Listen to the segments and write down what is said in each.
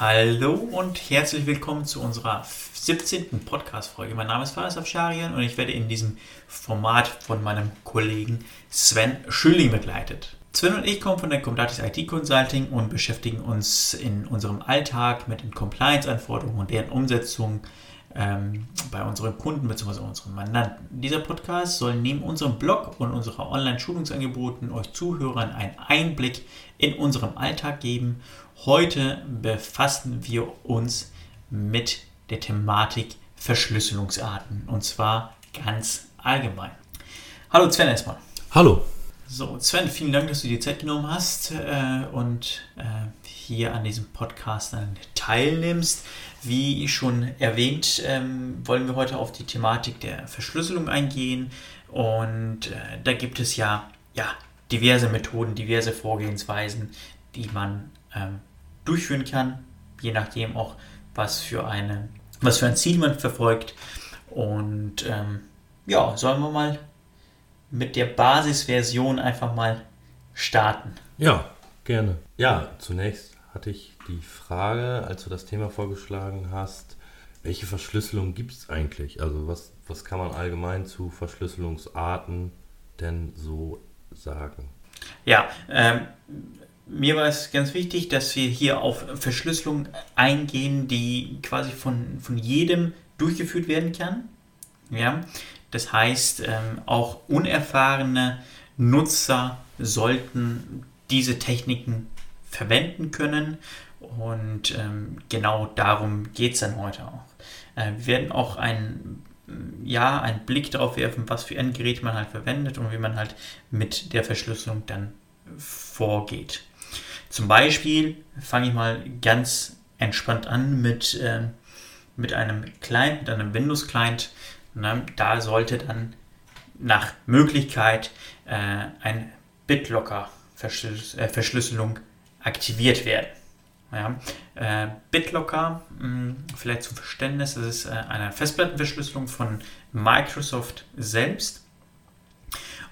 Hallo und herzlich willkommen zu unserer 17. Podcast-Folge. Mein Name ist Faris Afsharian und ich werde in diesem Format von meinem Kollegen Sven Schülling begleitet. Sven und ich kommen von der Comdatis IT Consulting und beschäftigen uns in unserem Alltag mit den Compliance-Anforderungen und deren Umsetzung ähm, bei unseren Kunden bzw. unseren Mandanten. Dieser Podcast soll neben unserem Blog und unserer Online-Schulungsangeboten euch Zuhörern einen Einblick in unserem Alltag geben. Heute befassen wir uns mit der Thematik Verschlüsselungsarten und zwar ganz allgemein. Hallo Sven erstmal. Hallo. So, Sven, vielen Dank, dass du dir Zeit genommen hast äh, und äh, hier an diesem Podcast teilnimmst. Wie schon erwähnt, ähm, wollen wir heute auf die Thematik der Verschlüsselung eingehen. Und äh, da gibt es ja, ja diverse Methoden, diverse Vorgehensweisen, die man ähm, durchführen kann, je nachdem auch, was für, eine, was für ein Ziel man verfolgt. Und ähm, ja, sollen wir mal mit der Basisversion einfach mal starten. Ja, gerne. Ja, zunächst hatte ich die Frage, als du das Thema vorgeschlagen hast, welche Verschlüsselung gibt es eigentlich? Also was, was kann man allgemein zu Verschlüsselungsarten denn so sagen? Ja, ähm, mir war es ganz wichtig, dass wir hier auf Verschlüsselung eingehen, die quasi von, von jedem durchgeführt werden kann. Ja, das heißt, ähm, auch unerfahrene Nutzer sollten diese Techniken verwenden können. Und ähm, genau darum geht es dann heute auch. Äh, wir werden auch ein, ja, einen Blick darauf werfen, was für Endgeräte man halt verwendet und wie man halt mit der Verschlüsselung dann vorgeht. Zum Beispiel fange ich mal ganz entspannt an mit, äh, mit einem Client, mit einem Windows-Client. Da sollte dann nach Möglichkeit äh, ein BitLocker-Verschlüsselung äh, aktiviert werden. Ja, äh, BitLocker, hm, vielleicht zum Verständnis, das ist äh, eine Festplattenverschlüsselung von Microsoft selbst.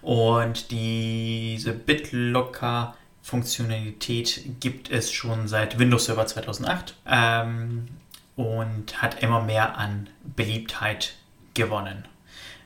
Und diese BitLocker-Funktionalität gibt es schon seit Windows Server 2008 ähm, und hat immer mehr an Beliebtheit gewonnen.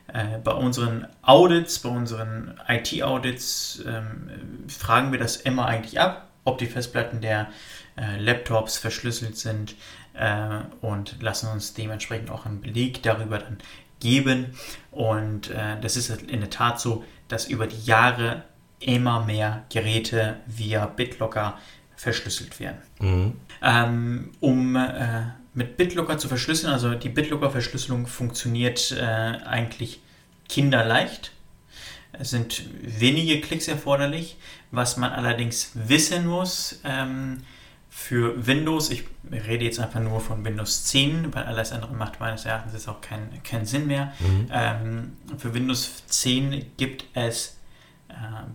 Äh, bei unseren Audits, bei unseren IT-Audits ähm, fragen wir das immer eigentlich ab, ob die Festplatten der äh, Laptops verschlüsselt sind äh, und lassen uns dementsprechend auch einen Beleg darüber dann geben. Und äh, das ist in der Tat so, dass über die Jahre immer mehr Geräte via BitLocker verschlüsselt werden. Mhm. Ähm, um äh, mit BitLocker zu verschlüsseln. Also die BitLocker-Verschlüsselung funktioniert äh, eigentlich kinderleicht. Es sind wenige Klicks erforderlich. Was man allerdings wissen muss, ähm, für Windows, ich rede jetzt einfach nur von Windows 10, weil alles andere macht meines Erachtens jetzt auch keinen kein Sinn mehr. Mhm. Ähm, für Windows 10 gibt es äh,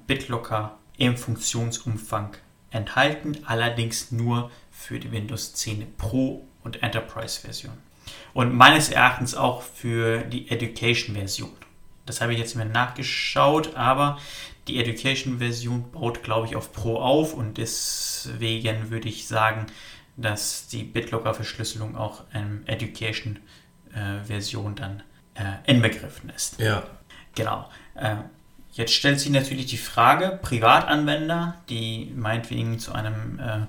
BitLocker im Funktionsumfang enthalten, allerdings nur für die Windows 10 Pro und Enterprise-Version. Und meines Erachtens auch für die Education-Version. Das habe ich jetzt mir nachgeschaut, aber die Education-Version baut, glaube ich, auf Pro auf und deswegen würde ich sagen, dass die BitLocker-Verschlüsselung auch in Education-Version dann äh, inbegriffen ist. Ja. Genau. Äh, jetzt stellt sich natürlich die Frage, Privatanwender, die meinetwegen zu einem äh,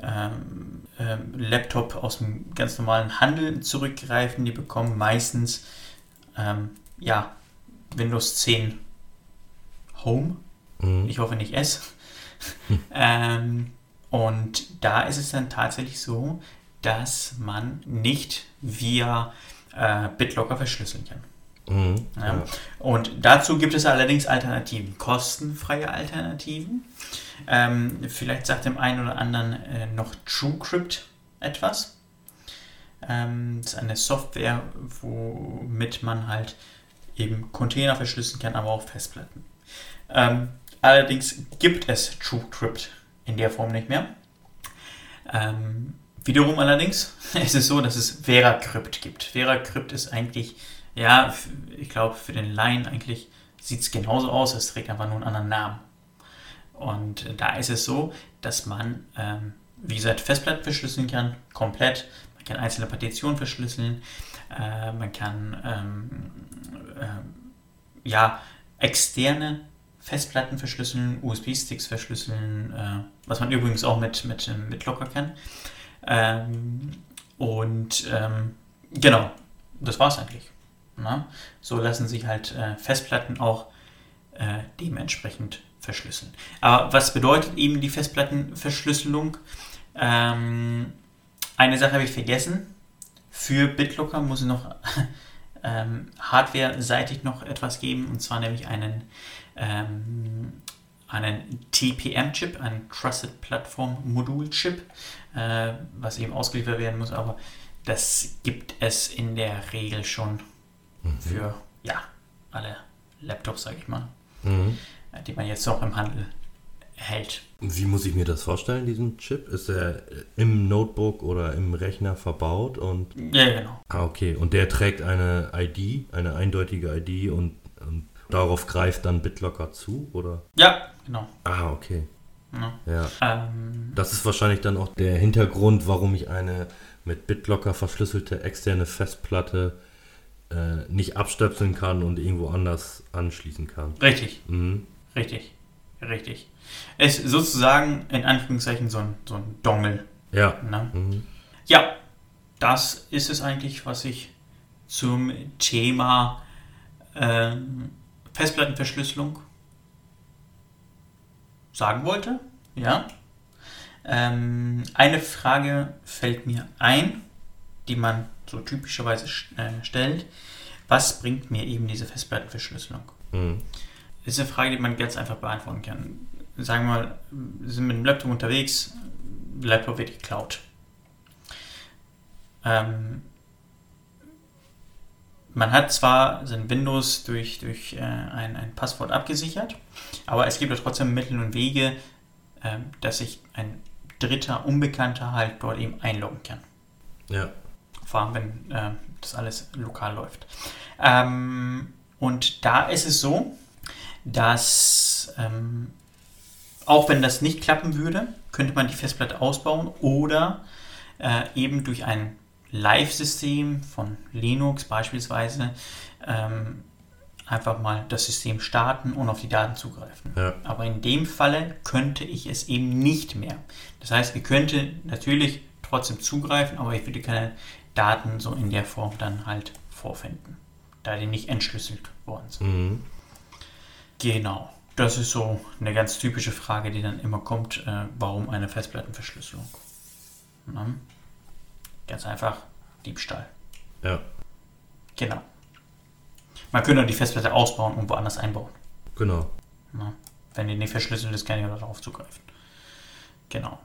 ähm, ähm, Laptop aus dem ganz normalen Handel zurückgreifen. Die bekommen meistens ähm, ja, Windows 10 Home. Mhm. Ich hoffe nicht S. ähm, und da ist es dann tatsächlich so, dass man nicht via äh, BitLocker verschlüsseln kann. Mhm, ja. Ja. Und dazu gibt es allerdings Alternativen, kostenfreie Alternativen. Ähm, vielleicht sagt dem einen oder anderen äh, noch TrueCrypt etwas. Ähm, das ist eine Software, womit man halt eben Container verschlüsseln kann, aber auch Festplatten. Ähm, allerdings gibt es TrueCrypt in der Form nicht mehr. Ähm, wiederum allerdings ist es so, dass es VeraCrypt gibt. VeraCrypt ist eigentlich ja, ich glaube, für den Laien eigentlich sieht es genauso aus, es trägt einfach nur einen anderen Namen. Und da ist es so, dass man ähm, wie gesagt, Festplatten verschlüsseln kann, komplett. Man kann einzelne Partitionen verschlüsseln. Äh, man kann ähm, äh, ja, externe Festplatten verschlüsseln, USB-Sticks verschlüsseln, äh, was man übrigens auch mit, mit, mit Locker kann. Ähm, und ähm, genau, das war es eigentlich. Na? So lassen sich halt äh, Festplatten auch äh, dementsprechend verschlüsseln. Aber was bedeutet eben die Festplattenverschlüsselung? Ähm, eine Sache habe ich vergessen. Für BitLocker muss es noch ähm, hardware-seitig noch etwas geben, und zwar nämlich einen, ähm, einen TPM-Chip, einen Trusted Platform Modul-Chip, äh, was eben ausgeliefert werden muss, aber das gibt es in der Regel schon mhm. für ja, alle Laptops, sage ich mal, mhm. Äh, die man jetzt auch im Handel hält. Wie muss ich mir das vorstellen, diesen Chip? Ist er im Notebook oder im Rechner verbaut? Und ja, genau. Ah, okay. Und der trägt eine ID, eine eindeutige ID und, und darauf greift dann BitLocker zu, oder? Ja, genau. Ah, okay. Ja. ja. Ähm, das ist wahrscheinlich dann auch der Hintergrund, warum ich eine mit BitLocker verschlüsselte externe Festplatte äh, nicht abstöpseln kann und irgendwo anders anschließen kann. Richtig. Mhm. Richtig. Richtig. Es ist sozusagen in Anführungszeichen so ein, so ein Dongle. Ja. Ne? Mhm. Ja, das ist es eigentlich, was ich zum Thema äh, Festplattenverschlüsselung sagen wollte. Ja. Ähm, eine Frage fällt mir ein, die man so typischerweise äh, stellt. Was bringt mir eben diese Festplattenverschlüsselung? Mhm. Ist eine Frage, die man ganz einfach beantworten kann. Sagen wir mal, wir sind mit dem Laptop unterwegs, der Laptop wird geklaut. Ähm, man hat zwar sein Windows durch, durch äh, ein, ein Passwort abgesichert, aber es gibt ja trotzdem Mittel und Wege, äh, dass sich ein dritter Unbekannter halt dort eben einloggen kann. Ja. Vor allem, wenn äh, das alles lokal läuft. Ähm, und da ist es so, dass ähm, auch wenn das nicht klappen würde, könnte man die Festplatte ausbauen oder äh, eben durch ein Live-System von Linux beispielsweise ähm, einfach mal das System starten und auf die Daten zugreifen. Ja. Aber in dem Falle könnte ich es eben nicht mehr. Das heißt, ich könnte natürlich trotzdem zugreifen, aber ich würde keine Daten so in der Form dann halt vorfinden, da die nicht entschlüsselt worden sind. Mhm. Genau. Das ist so eine ganz typische Frage, die dann immer kommt, äh, warum eine Festplattenverschlüsselung? Na? Ganz einfach Diebstahl. Ja. Genau. Man könnte die Festplatte ausbauen und woanders einbauen. Genau. Na? Wenn die nicht verschlüsselt ist, kann ich darauf zugreifen. Genau.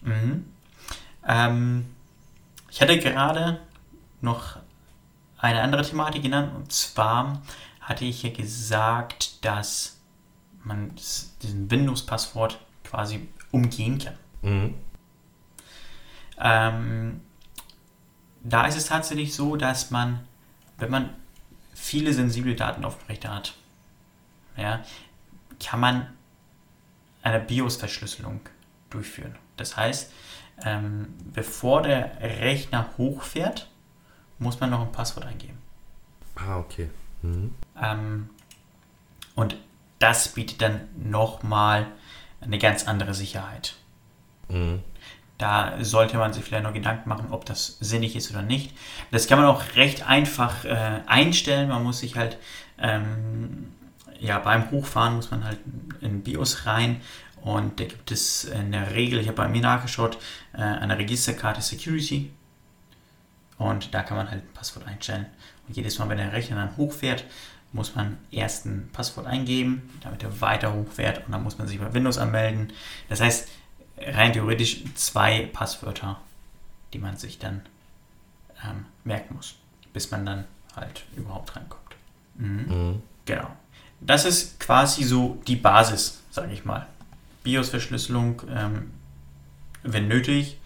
Mhm. Ähm, ich hatte gerade noch eine andere Thematik genannt und zwar hatte ich ja gesagt, dass man diesen Windows-Passwort quasi umgehen kann. Mhm. Ähm, da ist es tatsächlich so, dass man, wenn man viele sensible Daten auf dem Rechner hat, ja, kann man eine BIOS-Verschlüsselung durchführen. Das heißt, ähm, bevor der Rechner hochfährt, muss man noch ein Passwort eingeben. Ah, okay. Mhm. Ähm, und das bietet dann nochmal eine ganz andere Sicherheit. Mhm. Da sollte man sich vielleicht noch Gedanken machen, ob das sinnig ist oder nicht. Das kann man auch recht einfach äh, einstellen. Man muss sich halt, ähm, ja, beim Hochfahren muss man halt in BIOS rein und da gibt es in der Regel, ich habe bei mir nachgeschaut, äh, eine Registerkarte Security. Und da kann man halt ein Passwort einstellen. Und jedes Mal, wenn der Rechner dann hochfährt, muss man erst ein Passwort eingeben, damit er weiter hochfährt und dann muss man sich bei Windows anmelden. Das heißt, rein theoretisch zwei Passwörter, die man sich dann ähm, merken muss, bis man dann halt überhaupt reinkommt. Mhm. Mhm. Genau. Das ist quasi so die Basis, sage ich mal. BIOS-Verschlüsselung, ähm, wenn nötig,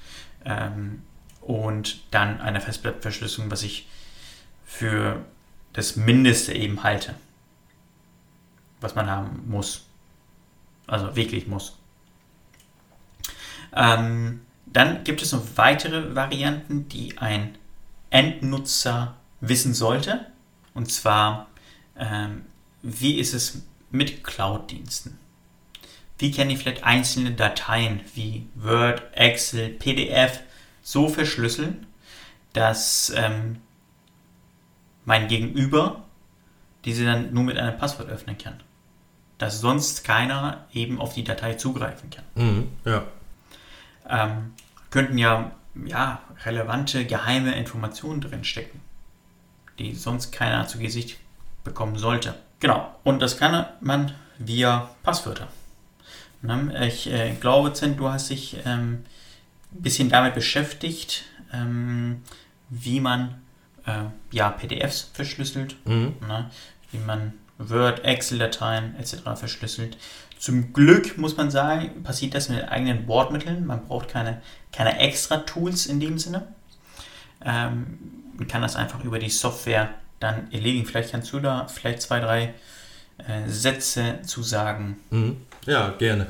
ähm, und dann eine Festplattenverschlüsselung, was ich für das Mindeste eben halte, was man haben muss. Also wirklich muss. Ähm, Dann gibt es noch weitere Varianten, die ein Endnutzer wissen sollte. Und zwar, ähm, wie ist es mit Cloud-Diensten? Wie kann ich vielleicht einzelne Dateien wie Word, Excel, PDF so verschlüsseln, dass ähm, mein Gegenüber diese dann nur mit einem Passwort öffnen kann? Dass sonst keiner eben auf die Datei zugreifen kann. Mhm, ja. Ähm, könnten ja, ja relevante, geheime Informationen drinstecken, die sonst keiner zu Gesicht bekommen sollte. Genau, und das kann man via Passwörter. Ich äh, glaube, Zent, du hast dich ähm, ein bisschen damit beschäftigt, ähm, wie man äh, ja, PDFs verschlüsselt, Mhm. ne? wie man Word, Excel-Dateien etc. verschlüsselt. Zum Glück muss man sagen, passiert das mit eigenen Bordmitteln. Man braucht keine, keine extra Tools in dem Sinne. Ähm, man kann das einfach über die Software dann erledigen. Vielleicht kannst du da vielleicht zwei, drei äh, Sätze zu sagen. Mhm. Ja, gerne.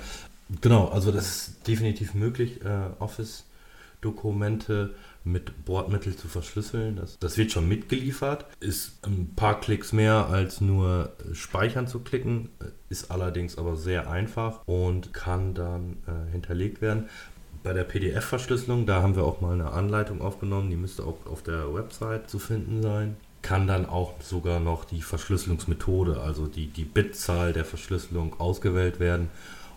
Genau, also das ist definitiv möglich, äh, Office-Dokumente mit Bordmittel zu verschlüsseln. Das, das wird schon mitgeliefert. Ist ein paar Klicks mehr als nur Speichern zu klicken, ist allerdings aber sehr einfach und kann dann äh, hinterlegt werden. Bei der PDF-Verschlüsselung, da haben wir auch mal eine Anleitung aufgenommen, die müsste auch auf der Website zu finden sein. Kann dann auch sogar noch die Verschlüsselungsmethode, also die, die Bitzahl der Verschlüsselung ausgewählt werden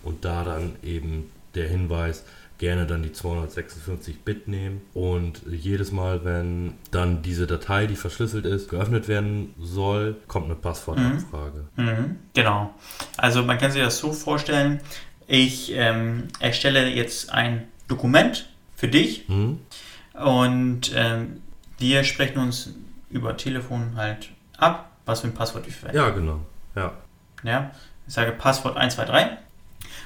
und da dann eben der Hinweis, gerne dann die 256 Bit nehmen und jedes Mal, wenn dann diese Datei, die verschlüsselt ist, geöffnet werden soll, kommt eine Passwortabfrage. Mhm, genau. Also man kann sich das so vorstellen, ich ähm, erstelle jetzt ein Dokument für dich Mhm. und ähm, wir sprechen uns über Telefon halt ab, was für ein Passwort ich verwende. Ja, genau. Ja. Ja, ich sage Passwort 123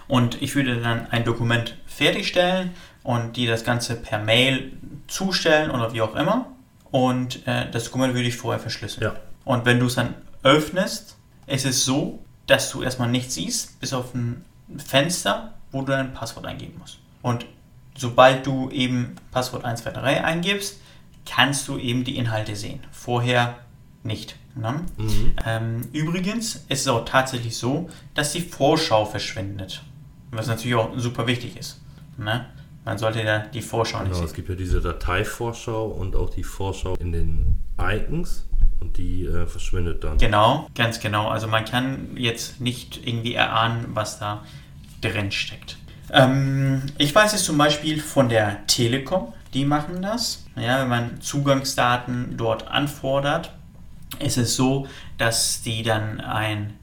und ich würde dann ein Dokument fertigstellen und dir das Ganze per Mail zustellen oder wie auch immer. Und äh, das Dokument würde ich vorher verschlüsseln. Ja. Und wenn du es dann öffnest, ist es so, dass du erstmal nichts siehst, bis auf ein Fenster, wo du dein Passwort eingeben musst. Und sobald du eben Passwort 123 eingibst, kannst du eben die Inhalte sehen. Vorher nicht. Ne? Mhm. Ähm, übrigens ist es auch tatsächlich so, dass die Vorschau verschwindet. Was natürlich auch super wichtig ist. Ne? Man sollte ja die Vorschau nicht Genau, es sehen. gibt ja diese Dateivorschau und auch die Vorschau in den Icons und die äh, verschwindet dann. Genau, ganz genau. Also man kann jetzt nicht irgendwie erahnen, was da drin steckt. Ähm, ich weiß es zum Beispiel von der Telekom, die machen das. Ja, wenn man Zugangsdaten dort anfordert, ist es so, dass die dann ein,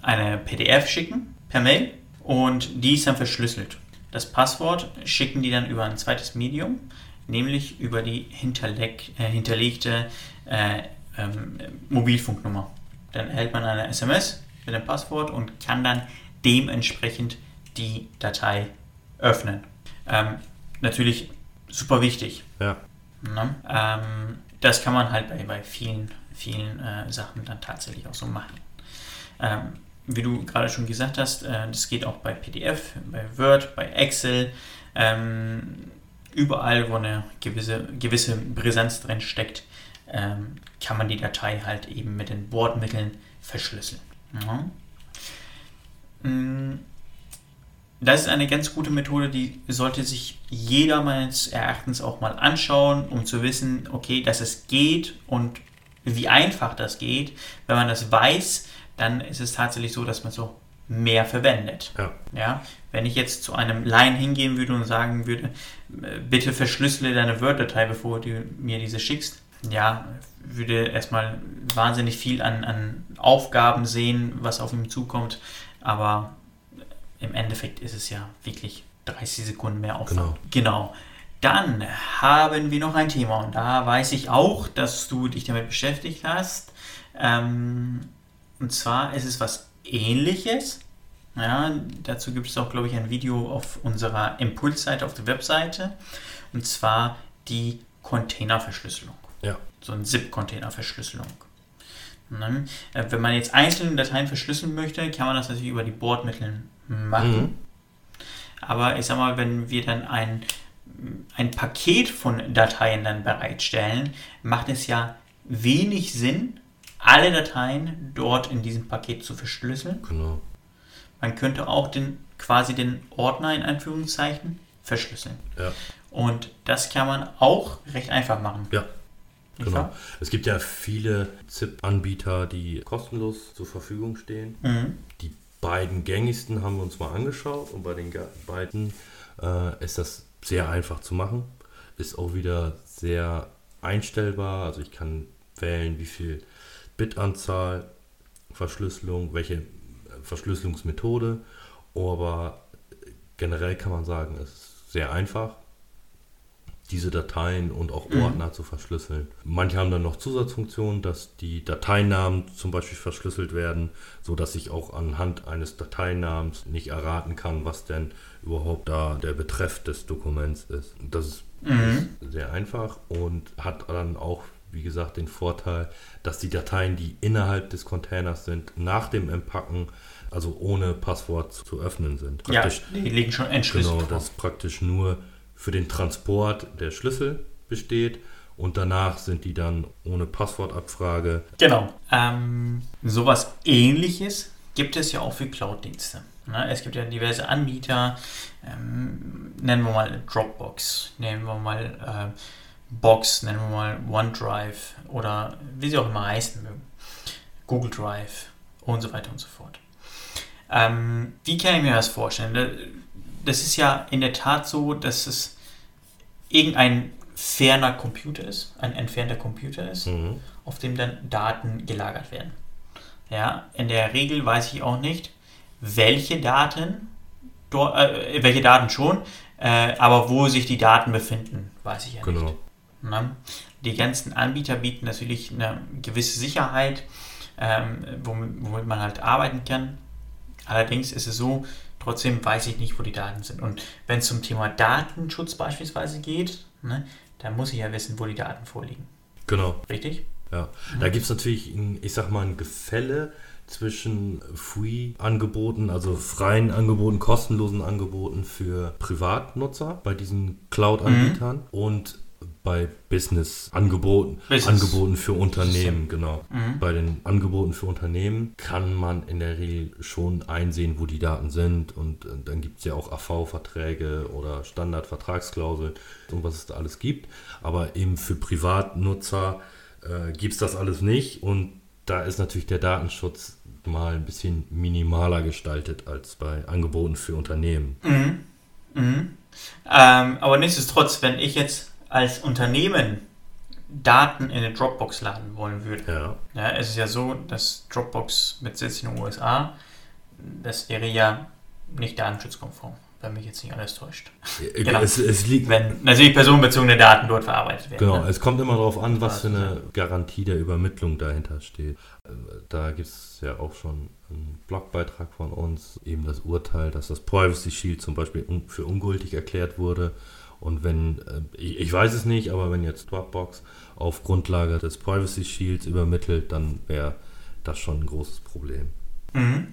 eine PDF schicken per Mail und die ist dann verschlüsselt. Das Passwort schicken die dann über ein zweites Medium, nämlich über die hinterleg, äh, hinterlegte äh, ähm, Mobilfunknummer. Dann erhält man eine SMS mit dem Passwort und kann dann dementsprechend die Datei öffnen. Ähm, natürlich super wichtig. Ja. Ne? Ähm, das kann man halt bei, bei vielen, vielen äh, Sachen dann tatsächlich auch so machen. Wie du gerade schon gesagt hast, äh, das geht auch bei PDF, bei Word, bei Excel. Ähm, überall, wo eine gewisse, gewisse Präsenz drin steckt, ähm, kann man die Datei halt eben mit den Bordmitteln verschlüsseln. Ja. Mm, Das ist eine ganz gute Methode, die sollte sich jeder meines Erachtens auch mal anschauen, um zu wissen, okay, dass es geht und wie einfach das geht. Wenn man das weiß, dann ist es tatsächlich so, dass man so mehr verwendet. Ja. Ja, wenn ich jetzt zu einem Laien hingehen würde und sagen würde, äh, bitte verschlüssele deine Word-Datei, bevor du mir diese schickst, ja, würde erstmal wahnsinnig viel an, an Aufgaben sehen, was auf ihm zukommt, aber im Endeffekt ist es ja wirklich 30 Sekunden mehr Aufwand. Genau. Dann haben wir noch ein Thema und da weiß ich auch, dass du dich damit beschäftigt hast. Ähm, und zwar ist es was ähnliches. Ja, dazu gibt es auch, glaube ich, ein Video auf unserer Impulsseite auf der Webseite. Und zwar die Containerverschlüsselung. Ja. So ein ZIP-Containerverschlüsselung. Ne? Äh, Wenn man jetzt einzelne Dateien verschlüsseln möchte, kann man das natürlich über die Bordmittel machen. Mhm. Aber ich sag mal, wenn wir dann ein ein Paket von Dateien dann bereitstellen, macht es ja wenig Sinn, alle Dateien dort in diesem Paket zu verschlüsseln. Genau. Man könnte auch den, quasi den Ordner in Anführungszeichen verschlüsseln. Ja. Und das kann man auch recht einfach machen. Ja. Nicht Genau. wahr? Es gibt ja viele ZIP-Anbieter, die kostenlos zur Verfügung stehen. Mhm. Die beiden gängigsten haben wir uns mal angeschaut und bei den beiden äh, ist das sehr einfach zu machen. Ist auch wieder sehr einstellbar. Also ich kann wählen, wie viel Bitanzahl, Verschlüsselung, welche äh, Verschlüsselungsmethode. Aber generell kann man sagen, es ist sehr einfach, diese Dateien und auch Mhm. Ordner zu verschlüsseln. Manche haben dann noch Zusatzfunktionen, dass die Dateinamen zum Beispiel verschlüsselt werden, so dass ich auch anhand eines Dateinamens nicht erraten kann, was denn überhaupt da der Betreff des Dokuments ist. Das ist Mhm. sehr einfach und hat dann auch, wie gesagt, den Vorteil, dass die Dateien, die innerhalb des Containers sind, nach dem Empacken, also ohne Passwort zu öffnen sind. Ja, Praktisch die liegen schon entschlüsselt Genau, dass praktisch nur für den Transport der Schlüssel besteht und danach sind die dann ohne Passwortabfrage. Genau. Ähm, sowas ähnliches gibt es ja auch für Cloud-Dienste. Ne? Es gibt ja diverse Anbieter, ähm, nennen wir mal Dropbox, nennen wir mal äh, Box, nennen wir mal OneDrive oder wie sie auch immer heißen mögen. Google Drive und so weiter und so fort. Ähm, wie kann ich mir das vorstellen? Da- Das ist ja in der Tat so, dass es irgendein ferner Computer ist, ein entfernter Computer ist Mhm. auf dem dann Daten gelagert werden. Ja, in der Regel weiß ich auch nicht, welche Daten, äh, welche Daten schon, äh, aber wo sich die Daten befinden, weiß ich ja Genau. nicht. Ne? Die ganzen Anbieter bieten natürlich eine gewisse Sicherheit, ähm, womit, womit man halt arbeiten kann. Allerdings ist es so, trotzdem weiß ich nicht, wo die Daten sind. Und wenn es zum Thema Datenschutz beispielsweise geht, ne, dann muss ich ja wissen, wo die Daten vorliegen. Genau, Richtig? ja. Da gibt es natürlich, ein, ich sag mal, ein Gefälle zwischen Free-Angeboten, also freien Angeboten, kostenlosen Angeboten für Privatnutzer bei diesen Cloud-Anbietern und bei Business-Angeboten, Business. Angeboten für Unternehmen, genau. Mhm. Bei den Angeboten für Unternehmen kann man in der Regel schon einsehen, wo die Daten sind und äh, dann gibt es ja auch AV-Verträge oder Standardvertragsklauseln und was es da alles gibt. Aber eben für Privatnutzer äh, gibt es das alles nicht und da ist natürlich der Datenschutz mal ein bisschen minimaler gestaltet als bei Angeboten für Unternehmen. Mhm. Mhm. Ähm, aber nichtsdestotrotz, wenn ich jetzt als Unternehmen Daten in eine Dropbox laden wollen würde, Ja, ja, es ist ja so, dass Dropbox mit Sitz in den USA, das wäre ja nicht datenschutzkonform, wenn mich jetzt nicht alles täuscht. Genau. es, es liegt Wenn natürlich personenbezogene Daten dort verarbeitet werden. Genau, ne? es kommt immer darauf an, was für Ja. eine Garantie der Übermittlung dahinter steht. Da gibt es ja auch schon einen Blogbeitrag von uns, eben das Urteil, dass das Privacy Shield zum Beispiel für ungültig erklärt wurde. Und wenn, äh, ich, ich weiß es nicht, aber wenn jetzt Dropbox auf Grundlage des Privacy Shields übermittelt, dann wäre das schon ein großes Problem. Mhm.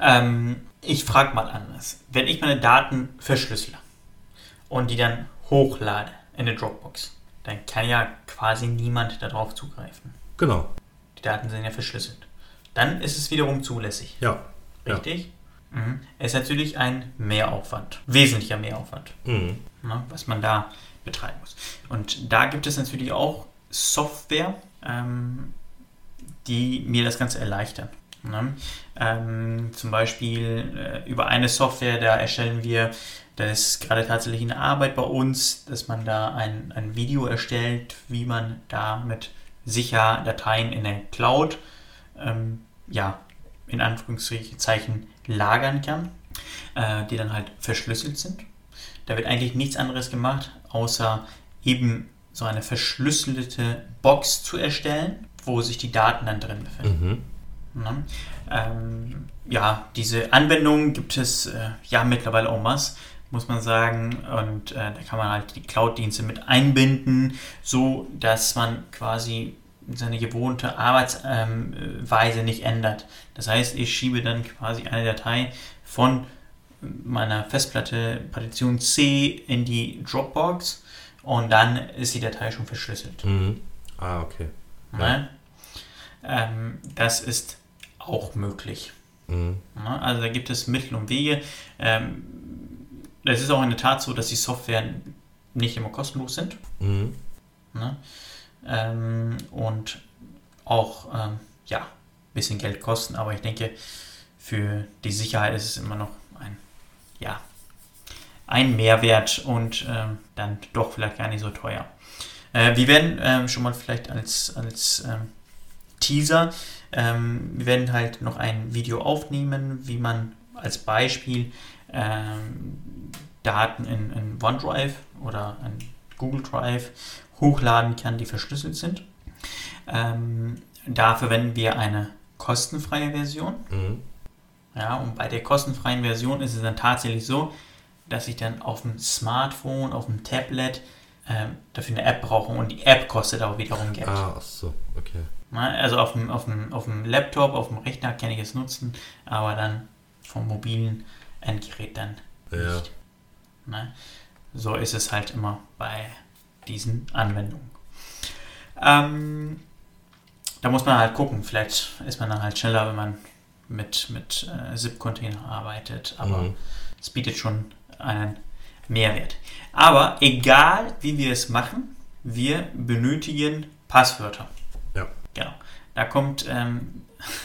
Ähm, ich frage mal anders. Wenn ich meine Daten verschlüssele und die dann hochlade in eine Dropbox, dann kann ja quasi niemand darauf zugreifen. Genau, Die Daten sind ja verschlüsselt. Dann ist es wiederum zulässig. ja. Ja. Mhm. Es ist natürlich ein Mehraufwand. Wesentlicher Mehraufwand. Mhm. ne, was man da betreiben muss. Und da gibt es natürlich auch Software, ähm, die mir das Ganze erleichtern. Ne? Ähm, zum Beispiel äh, über eine Software, da erstellen wir, das ist gerade tatsächlich eine Arbeit bei uns, dass man da ein, ein Video erstellt, wie man da mit sicher Dateien in der Cloud, ähm, ja, in Anführungszeichen lagern kann, äh, die dann halt verschlüsselt sind. Da wird eigentlich nichts anderes gemacht, außer eben so eine verschlüsselte Box zu erstellen, wo sich die Daten dann drin befinden. Mhm. Ähm, ja, diese Anwendungen gibt es äh, ja mittlerweile en masse, muss man sagen. Und äh, da kann man halt die Cloud-Dienste mit einbinden, so dass man quasi seine gewohnte Arbeitsweise nicht ändert. Das heißt, ich schiebe dann quasi eine Datei von meiner Festplatte Partition C in die Dropbox und dann ist die Datei schon verschlüsselt. Mhm. Ah, okay. Ne? Ähm, das ist auch möglich. Mhm. Ne? Also da gibt es Mittel und Wege. Ähm, es ist auch in der Tat so, dass die Software nicht immer kostenlos sind. Mhm. Ne? Ähm, und auch ähm, ja, ein bisschen Geld kosten, aber ich denke, für die Sicherheit ist es immer noch ein, ja, ein Mehrwert und ähm, dann doch vielleicht gar nicht so teuer. Äh, wir werden ähm, schon mal vielleicht als, als ähm, Teaser, ähm, wir werden halt noch ein Video aufnehmen, wie man als Beispiel Daten in, in OneDrive oder in Google Drive hochladen kann, die verschlüsselt sind. Ähm, da verwenden wir eine kostenfreie Version. Mhm. Ja, und bei der kostenfreien Version ist es dann tatsächlich so, dass ich dann auf dem Smartphone, auf dem Tablet ähm, dafür eine App brauche und die App kostet auch wiederum Geld. Ah, ach so, okay. Also auf dem, auf, dem, auf dem Laptop, auf dem Rechner kann ich es nutzen, aber dann vom mobilen Endgerät dann Ja. nicht. Ne? So ist es halt immer bei diesen Anwendungen. Ähm, da muss man halt gucken. Vielleicht ist man dann halt schneller, wenn man mit, mit äh, ZIP-Container arbeitet, aber Mhm. es bietet schon einen Mehrwert. Aber egal, wie wir es machen, wir benötigen Passwörter. Ja. Genau. Da kommt ähm,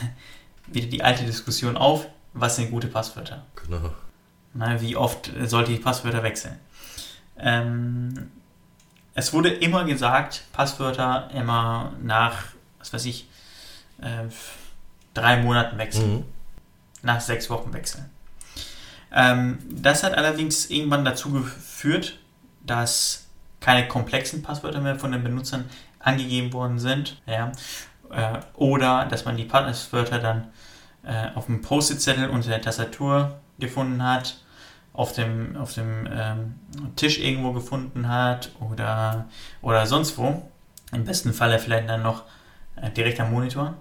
wieder die alte Diskussion auf, was sind gute Passwörter? Genau. Na, wie oft sollte ich Passwörter wechseln? Ähm, es wurde immer gesagt, Passwörter immer nach, was weiß ich, äh, drei Monaten wechseln, Mhm. nach sechs Wochen wechseln. Ähm, das hat allerdings irgendwann dazu geführt, dass keine komplexen Passwörter mehr von den Benutzern angegeben worden sind. Ja? Äh, oder dass man die Passwörter dann äh, auf dem Post-it-Zettel unter der Tastatur gefunden hat, auf dem, auf dem ähm, Tisch irgendwo gefunden hat oder, oder sonst wo. Im besten Falle vielleicht dann noch äh, direkt am Monitor.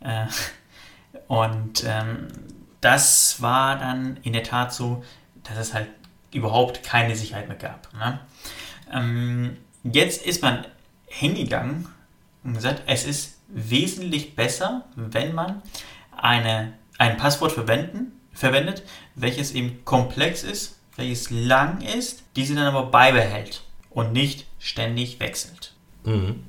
Äh, und ähm, das war dann in der Tat so, dass es halt überhaupt keine Sicherheit mehr gab. Ne? Ähm, jetzt ist man hingegangen und gesagt, es ist wesentlich besser, wenn man eine, ein Passwort verwenden, verwendet, welches eben komplex ist, welches lang ist, diese dann aber beibehält und nicht ständig wechselt. Mhm.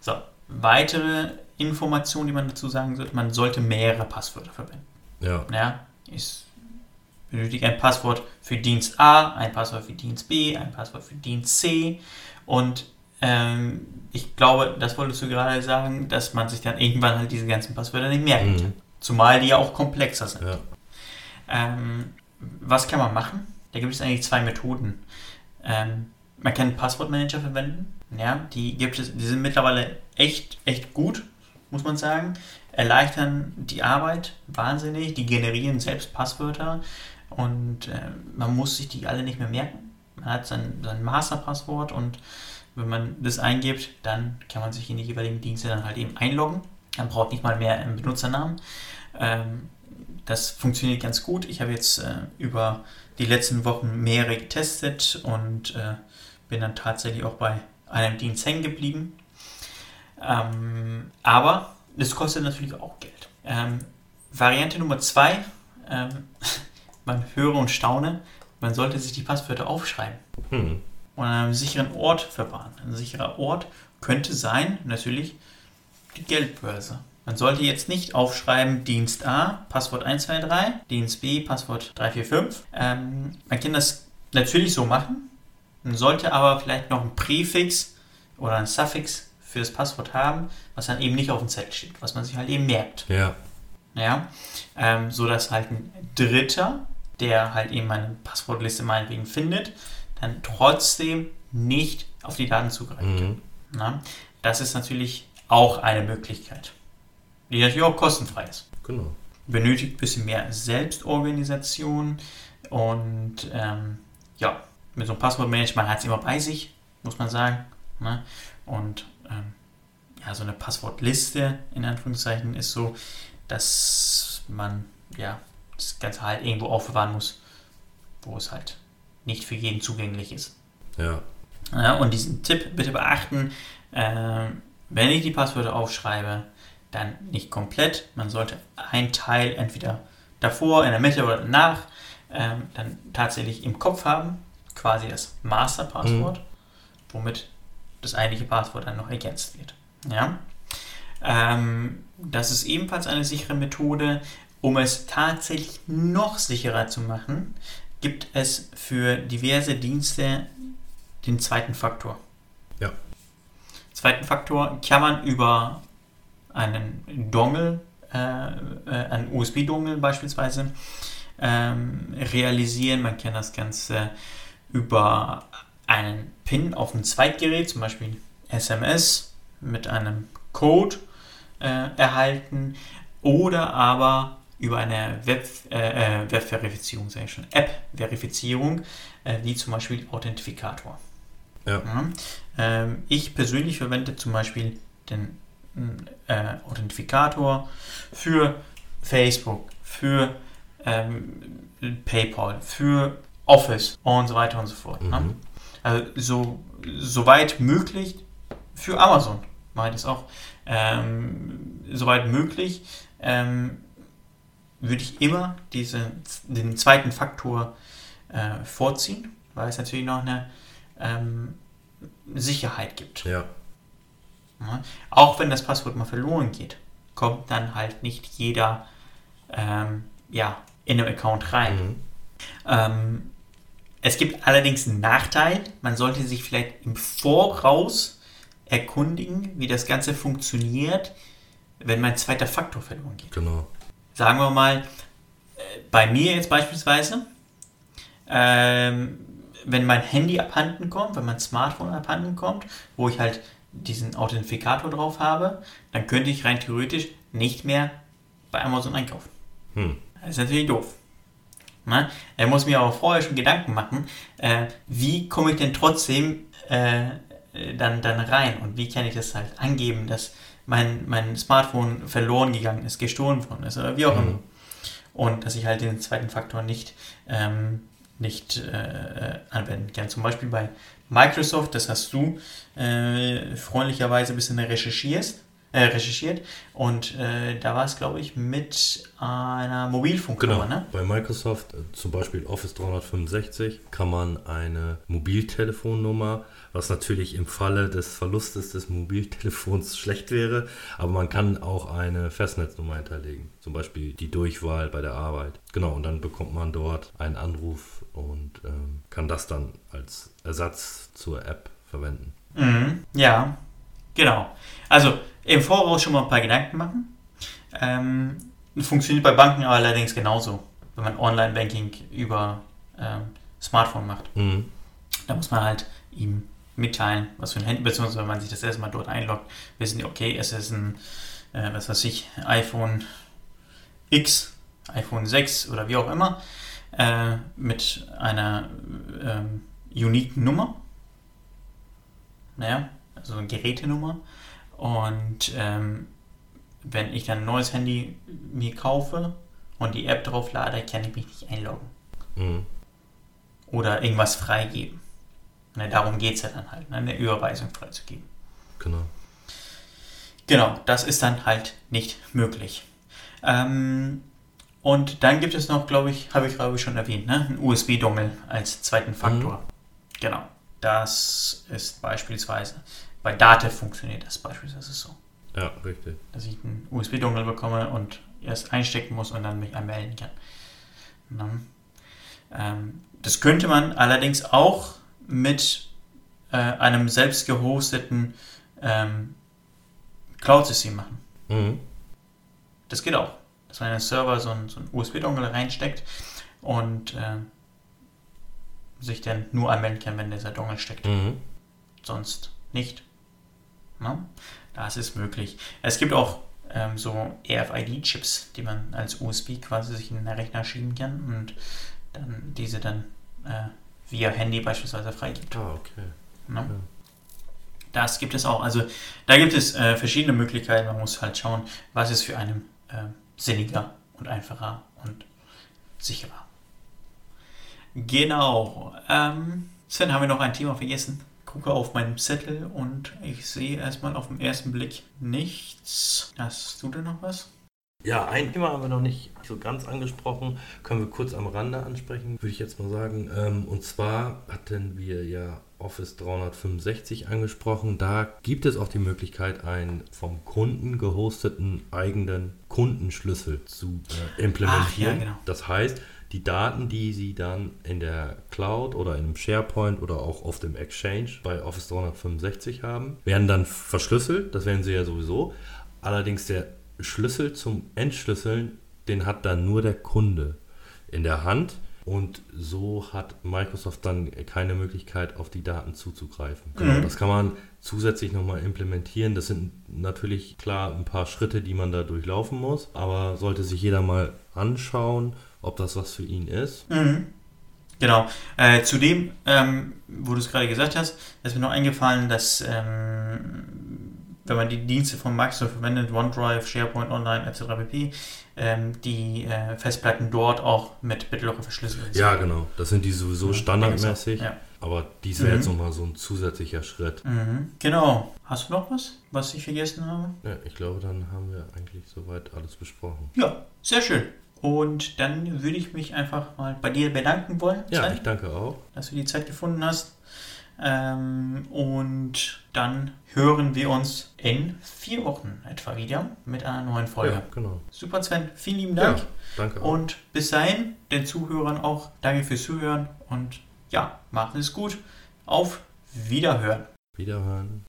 So, weitere Informationen, die man dazu sagen sollte, man sollte mehrere Passwörter verwenden. Ja. Ja, ich benötige ein Passwort für Dienst A, ein Passwort für Dienst B, ein Passwort für Dienst C und ähm, ich glaube, das wolltest du gerade sagen, dass man sich dann irgendwann halt diese ganzen Passwörter nicht merken kann. Mhm. Zumal die ja auch komplexer sind. Ja. Ähm, was kann man machen? Da gibt es eigentlich zwei Methoden. Ähm, man kann Passwortmanager verwenden. Ja, die gibt es, die sind mittlerweile echt, echt gut, muss man sagen. Erleichtern die Arbeit wahnsinnig. Die generieren selbst Passwörter und äh, man muss sich die alle nicht mehr merken. Man hat sein, sein Masterpasswort und wenn man das eingibt, dann kann man sich in die jeweiligen Dienste dann halt eben einloggen. Man braucht nicht mal mehr einen Benutzernamen. Ähm, das funktioniert ganz gut. Ich habe jetzt äh, über die letzten Wochen mehrere getestet und äh, bin dann tatsächlich auch bei einem Dienst hängen geblieben. Ähm, aber das kostet natürlich auch Geld. Ähm, Variante Nummer zwei, ähm, man höre und staune, man sollte sich die Passwörter aufschreiben Hm. und an einem sicheren Ort verwahren. Ein sicherer Ort könnte sein, natürlich, die Geldbörse. Man sollte jetzt nicht aufschreiben, Dienst A, Passwort 123, Dienst B, Passwort 345. Ähm, man kann das natürlich so machen, man sollte aber vielleicht noch ein Präfix oder ein Suffix für das Passwort haben, was dann eben nicht auf dem Zettel steht, was man sich halt eben merkt. Ja. Ja, ähm, so dass halt ein Dritter, der halt eben eine Passwortliste meinetwegen findet, dann trotzdem nicht auf die Daten zugreifen kann. Mhm. Na? Das ist natürlich auch eine Möglichkeit, die natürlich auch kostenfrei ist. Genau. Benötigt ein bisschen mehr Selbstorganisation und ähm, ja, mit so einem Passwortmanager, man hat es immer bei sich, muss man sagen. Ne? Und ähm, ja, so eine Passwortliste in Anführungszeichen ist so, dass man ja das Ganze halt irgendwo aufbewahren muss, wo es halt nicht für jeden zugänglich ist. Ja. Ja, und diesen Tipp bitte beachten, äh, wenn ich die Passwörter aufschreibe, dann nicht komplett. Man sollte ein Teil entweder davor, in der Mitte oder danach ähm, dann tatsächlich im Kopf haben, quasi das Masterpasswort, mhm. womit das eigentliche Passwort dann noch ergänzt wird. Ja? Ähm, das ist ebenfalls eine sichere Methode. Um es tatsächlich noch sicherer zu machen, gibt es für diverse Dienste den zweiten Faktor. Ja. Zweiten Faktor kann man über einen Dongle, äh, äh, einen USB-Dongle beispielsweise, ähm, realisieren. Man kann das Ganze über einen PIN auf ein Zweitgerät, zum Beispiel SMS mit einem Code äh, erhalten oder aber über eine Web, äh, äh Web-Verifizierung, sage ich schon, App-Verifizierung, äh, wie zum Beispiel Authentifikator. Ja. Ja. Ähm, ich persönlich verwende zum Beispiel den äh, Authentifikator für Facebook, für ähm, PayPal, für Office und so weiter und so fort. Ne? Mhm. Ne? Also so, so weit möglich für Amazon ich das auch. Ähm, soweit möglich ähm, würde ich immer diese, den zweiten Faktor äh, vorziehen, weil es natürlich noch eine ähm, Sicherheit gibt. Ja. Auch wenn das Passwort mal verloren geht, kommt dann halt nicht jeder ähm, ja, in den Account rein. Mhm. Ähm, es gibt allerdings einen Nachteil. Man sollte sich vielleicht im Voraus erkundigen, wie das Ganze funktioniert, wenn mein zweiter Faktor verloren geht. Genau. Sagen wir mal, äh, bei mir jetzt beispielsweise, ähm, wenn mein Handy abhanden kommt, wenn mein Smartphone abhanden kommt, wo ich halt diesen Authentifikator drauf habe, dann könnte ich rein theoretisch nicht mehr bei Amazon einkaufen. Hm. Das ist natürlich doof. Na? Er muss mir aber vorher schon Gedanken machen, äh, wie komme ich denn trotzdem äh, dann, dann rein und wie kann ich das halt angeben, dass mein, mein Smartphone verloren gegangen ist, gestohlen worden ist oder wie auch mhm. immer. Und dass ich halt den zweiten Faktor nicht, ähm, nicht äh, anwenden kann. Zum Beispiel bei Microsoft, das hast du äh, freundlicherweise ein bisschen recherchierst, äh, recherchiert und äh, da war es, glaube ich, mit einer Mobilfunknummer. Genau. Ne? Bei Microsoft, äh, zum Beispiel Office 365, kann man eine Mobiltelefonnummer, was natürlich im Falle des Verlustes des Mobiltelefons schlecht wäre, aber man kann auch eine Festnetznummer hinterlegen, zum Beispiel die Durchwahl bei der Arbeit. Genau, und dann bekommt man dort einen Anruf und ähm, kann das dann als Ersatz zur App verwenden. Mhm. Ja, genau. Also im Voraus schon mal ein paar Gedanken machen. Ähm, funktioniert bei Banken allerdings genauso, wenn man Online-Banking über ähm, Smartphone macht. Mhm. Da muss man halt ihm mitteilen, was für ein Handy, beziehungsweise wenn man sich das erstmal dort einloggt, wissen die, okay, es ist ein, äh, was weiß ich, iPhone X, iPhone 6 oder wie auch immer, äh, mit einer ähm, uniken Nummer. Naja, also eine Gerätenummer. Und ähm, wenn ich dann ein neues Handy mir kaufe und die App drauf lade, kann ich mich nicht einloggen. Mhm. Oder irgendwas freigeben. Ne, darum geht es ja dann halt, ne, eine Überweisung freizugeben. Genau. Genau, das ist dann halt nicht möglich. Ähm, und dann gibt es noch, glaube ich, habe ich glaube ich schon erwähnt, ne, einen USB-Dongle als zweiten Faktor. Mhm. Genau. Das ist beispielsweise bei Datev funktioniert das beispielsweise so. Ja, richtig. Dass ich einen USB-Dongle bekomme und erst einstecken muss und dann mich anmelden kann. Dann, ähm, das könnte man allerdings auch mit äh, einem selbst gehosteten ähm, Cloud-System machen. Mhm. Das geht auch. Dass man in den Server so einen, so USB-Dongle reinsteckt und äh, sich dann nur anmelden kann, wenn dieser Dongle steckt. Mhm. Sonst nicht. Ne? Das ist möglich. Es gibt auch ähm, so RFID-Chips, die man als USB quasi sich in den Rechner schieben kann und dann diese dann äh, via Handy beispielsweise freigibt. Ah, okay. Ne? Ja. Das gibt es auch. Also da gibt es äh, verschiedene Möglichkeiten. Man muss halt schauen, was ist für einen äh, sinniger und einfacher und sicherer. Genau. Ähm, Sven, haben wir noch ein Thema vergessen? Gucke auf meinen Zettel und ich sehe erstmal auf den ersten Blick nichts. Hast du denn noch was? Ja, ein Thema haben wir noch nicht so ganz angesprochen, können wir kurz am Rande ansprechen, würde ich jetzt mal sagen. Ähm, und zwar hatten wir ja Office 365 angesprochen. Da gibt es auch die Möglichkeit, einen vom Kunden gehosteten eigenen Kundenschlüssel zu äh, implementieren. Ach, ja, genau. Das heißt, die Daten, die Sie dann in der Cloud oder in einem SharePoint oder auch auf dem Exchange bei Office 365 haben, werden dann verschlüsselt. Das werden Sie ja sowieso. Allerdings der Schlüssel zum Entschlüsseln, den hat dann nur der Kunde in der Hand. Und so hat Microsoft dann keine Möglichkeit, auf die Daten zuzugreifen. Genau, mhm. das kann man zusätzlich nochmal implementieren. Das sind natürlich klar ein paar Schritte, die man da durchlaufen muss. Aber sollte sich jeder mal anschauen, ob das was für ihn ist. Mhm. Genau. Äh, zudem, ähm, wo du es gerade gesagt hast, ist mir noch eingefallen, dass ähm, wenn man die Dienste von Microsoft verwendet, OneDrive, SharePoint Online etc. pp., ähm, die äh, Festplatten dort auch mit BitLocker verschlüsselt sind. Ja, genau. Das sind die sowieso standardmäßig. Ja. Aber dies wäre mhm. jetzt nochmal so ein zusätzlicher Schritt. Mhm. Genau. Hast du noch was, was ich vergessen habe? Ja, ich glaube, dann haben wir eigentlich soweit alles besprochen. Ja, sehr schön. Und dann würde ich mich einfach mal bei dir bedanken wollen. Ja, Zeit, ich danke auch. Dass du die Zeit gefunden hast. Ähm, und dann hören wir uns in vier Wochen etwa wieder mit einer neuen Folge. Ja, genau. Super, Sven. Vielen lieben Dank. Ja, danke auch. Und bis dahin, den Zuhörern auch, danke fürs Zuhören und ja, macht es gut. Auf Wiederhören. Wiederhören.